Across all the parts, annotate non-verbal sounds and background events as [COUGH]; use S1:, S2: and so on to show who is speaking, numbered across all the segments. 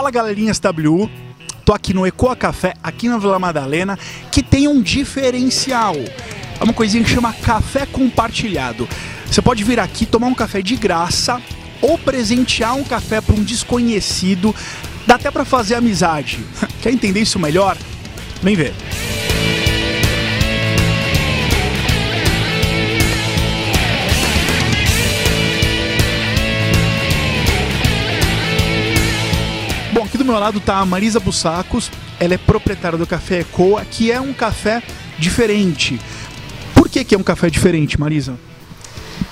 S1: Fala galerinha SW, tô aqui no Ecoa Café, aqui na Vila Madalena, que tem um diferencial. É uma coisinha que chama café compartilhado. Você pode vir aqui tomar um café de graça ou presentear um café para um desconhecido. Dá até para fazer amizade. [LAUGHS] Quer entender isso melhor? Vem ver. Meu lado tá a Marisa Bussacos, ela é proprietária do Café Ecoa, que é um café diferente. Por que, que é um café diferente, Marisa?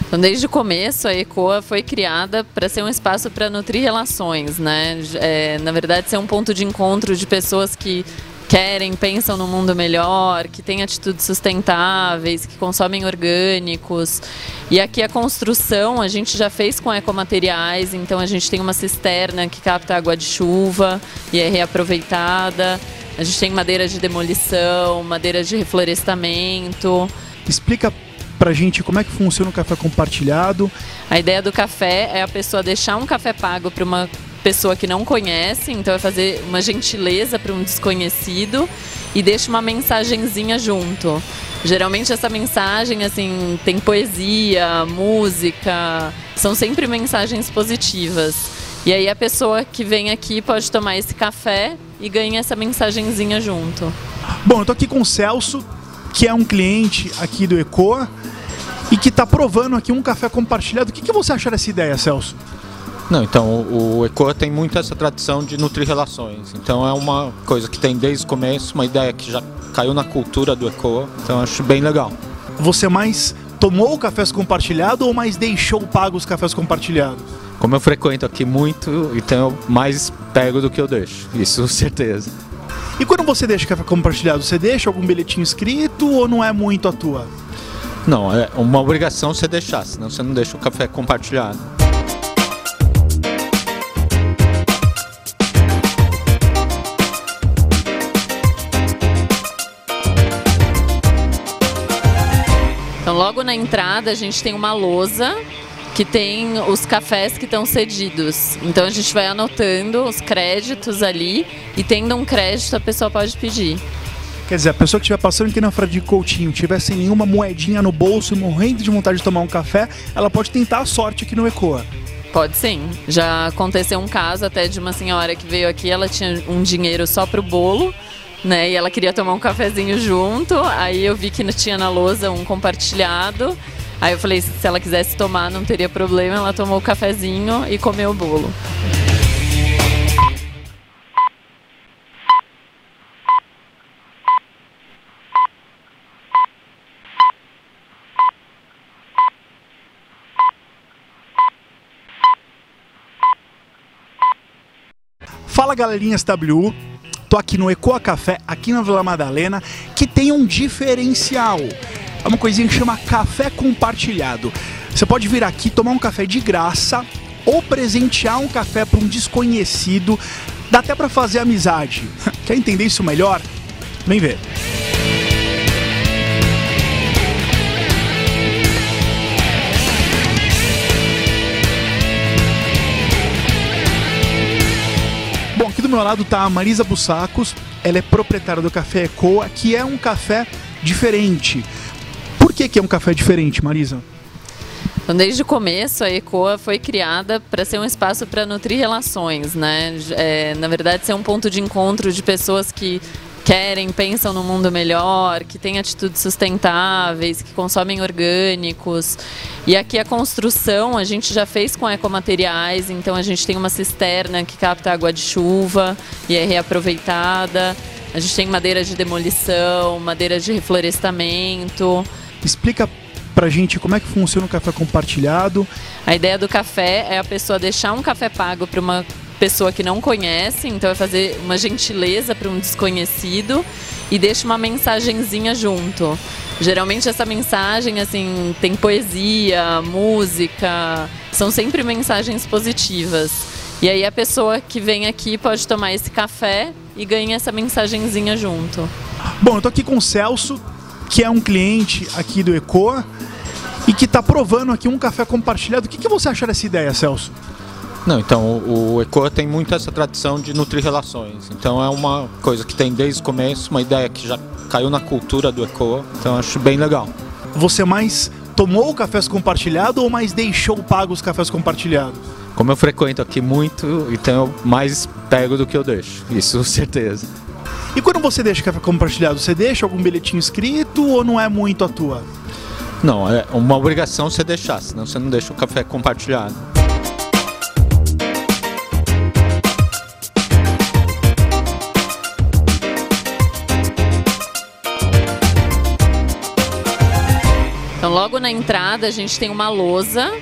S2: Então, desde o começo, a ECOA foi criada para ser um espaço para nutrir relações, né? É, na verdade, ser um ponto de encontro de pessoas que querem, pensam no mundo melhor, que têm atitudes sustentáveis, que consomem orgânicos. E aqui a construção a gente já fez com ecomateriais, então a gente tem uma cisterna que capta água de chuva e é reaproveitada. A gente tem madeira de demolição, madeira de reflorestamento.
S1: Explica pra gente como é que funciona o café compartilhado.
S2: A ideia do café é a pessoa deixar um café pago para uma pessoa que não conhece, então é fazer uma gentileza para um desconhecido e deixa uma mensagenzinha junto. Geralmente essa mensagem assim tem poesia, música, são sempre mensagens positivas. E aí a pessoa que vem aqui pode tomar esse café e ganha essa mensagenzinha junto.
S1: Bom, eu tô aqui com o Celso, que é um cliente aqui do Ecoa e que está provando aqui um café compartilhado. O que, que você acha dessa ideia, Celso?
S3: Não, então o, Ecoa tem muito essa tradição de nutrir relações. Então é uma coisa que tem desde o começo, uma ideia que já caiu na cultura do Ecoa. Então acho bem legal.
S1: Você mais tomou o cafés compartilhado ou mais deixou pago os cafés compartilhados?
S3: Como eu frequento aqui muito, então eu mais pego do que eu deixo. Isso certeza.
S1: E quando você deixa café compartilhado, você deixa algum bilhetinho escrito ou não é muito a tua?
S3: Não, é uma obrigação você deixar, senão você não deixa o café compartilhado.
S2: Logo na entrada, a gente tem uma lousa que tem os cafés que estão cedidos. Então, a gente vai anotando os créditos ali e, tendo um crédito, a pessoa pode pedir.
S1: Quer dizer, a pessoa que estiver passando aqui na Frade Coutinho, tiver sem nenhuma moedinha no bolso e morrendo de vontade de tomar um café, ela pode tentar a sorte aqui no Ecoa.
S2: Pode sim. Já aconteceu um caso até de uma senhora que veio aqui, ela tinha um dinheiro só pro bolo, né? E ela queria tomar um cafezinho junto. Aí eu vi que tinha na lousa um compartilhado. Aí eu falei, se ela quisesse tomar, não teria problema. Ela tomou o cafezinho e comeu o bolo.
S1: Fala galerinha SW, tô aqui no Ecoa Café, aqui na Vila Madalena, que tem um diferencial. É uma coisinha que chama café compartilhado. Você pode vir aqui tomar um café de graça ou presentear um café para um desconhecido. Dá até para fazer amizade. [LAUGHS] Quer entender isso melhor? Vem ver. Do meu lado tá a Marisa Bussacos, ela é proprietária do Café Ecoa, que é um café diferente. Por que, que é um café diferente, Marisa?
S2: Então, desde o começo, a ECOA foi criada para ser um espaço para nutrir relações, né? É, na verdade, ser um ponto de encontro de pessoas que querem, pensam no mundo melhor, que têm atitudes sustentáveis, que consomem orgânicos. E aqui a construção a gente já fez com ecomateriais, então a gente tem uma cisterna que capta água de chuva e é reaproveitada. A gente tem madeira de demolição, madeira de reflorestamento.
S1: Explica pra gente como é que funciona o café compartilhado.
S2: A ideia do café é a pessoa deixar um café pago para uma pessoa que não conhece, então é fazer uma gentileza para um desconhecido e deixa uma mensagenzinha junto. Geralmente essa mensagem assim tem poesia, música, são sempre mensagens positivas. E aí a pessoa que vem aqui pode tomar esse café e ganha essa mensagenzinha junto.
S1: Bom, eu tô aqui com o Celso, que é um cliente aqui do Ecoa e que tá provando aqui um café compartilhado. O que, que você acha dessa ideia, Celso?
S3: Não, então o, ECOA tem muito essa tradição de nutrir relações. Então é uma coisa que tem desde o começo, uma ideia que já caiu na cultura do ECOA. Então acho bem legal.
S1: Você mais tomou cafés compartilhado ou mais deixou pago os cafés compartilhados?
S3: Como eu frequento aqui muito, então eu mais pego do que eu deixo. Isso, certeza.
S1: E quando você deixa café compartilhado, você deixa algum bilhetinho escrito ou não é muito a tua?
S3: Não, é uma obrigação você deixar, senão você não deixa o café compartilhado.
S2: Então, logo na entrada, a gente tem uma lousa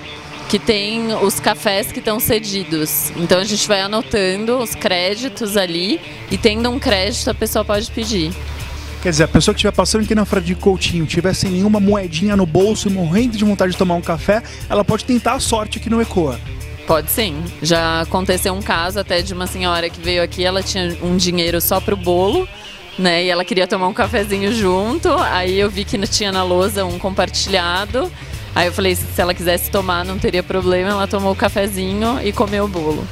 S2: que tem os cafés que estão cedidos. Então, a gente vai anotando os créditos ali e tendo um crédito, a pessoa pode pedir.
S1: Quer dizer, a pessoa que estiver passando aqui na Frade Coutinho, tiver sem nenhuma moedinha no bolso e morrendo de vontade de tomar um café, ela pode tentar a sorte aqui no Ecoa.
S2: Pode sim. Já aconteceu um caso até de uma senhora que veio aqui, ela tinha um dinheiro só pro bolo, né? E ela queria tomar um cafezinho junto. Aí eu vi que tinha na lousa um compartilhado. Aí eu falei, se ela quisesse tomar, não teria problema. Ela tomou o cafezinho e comeu o bolo.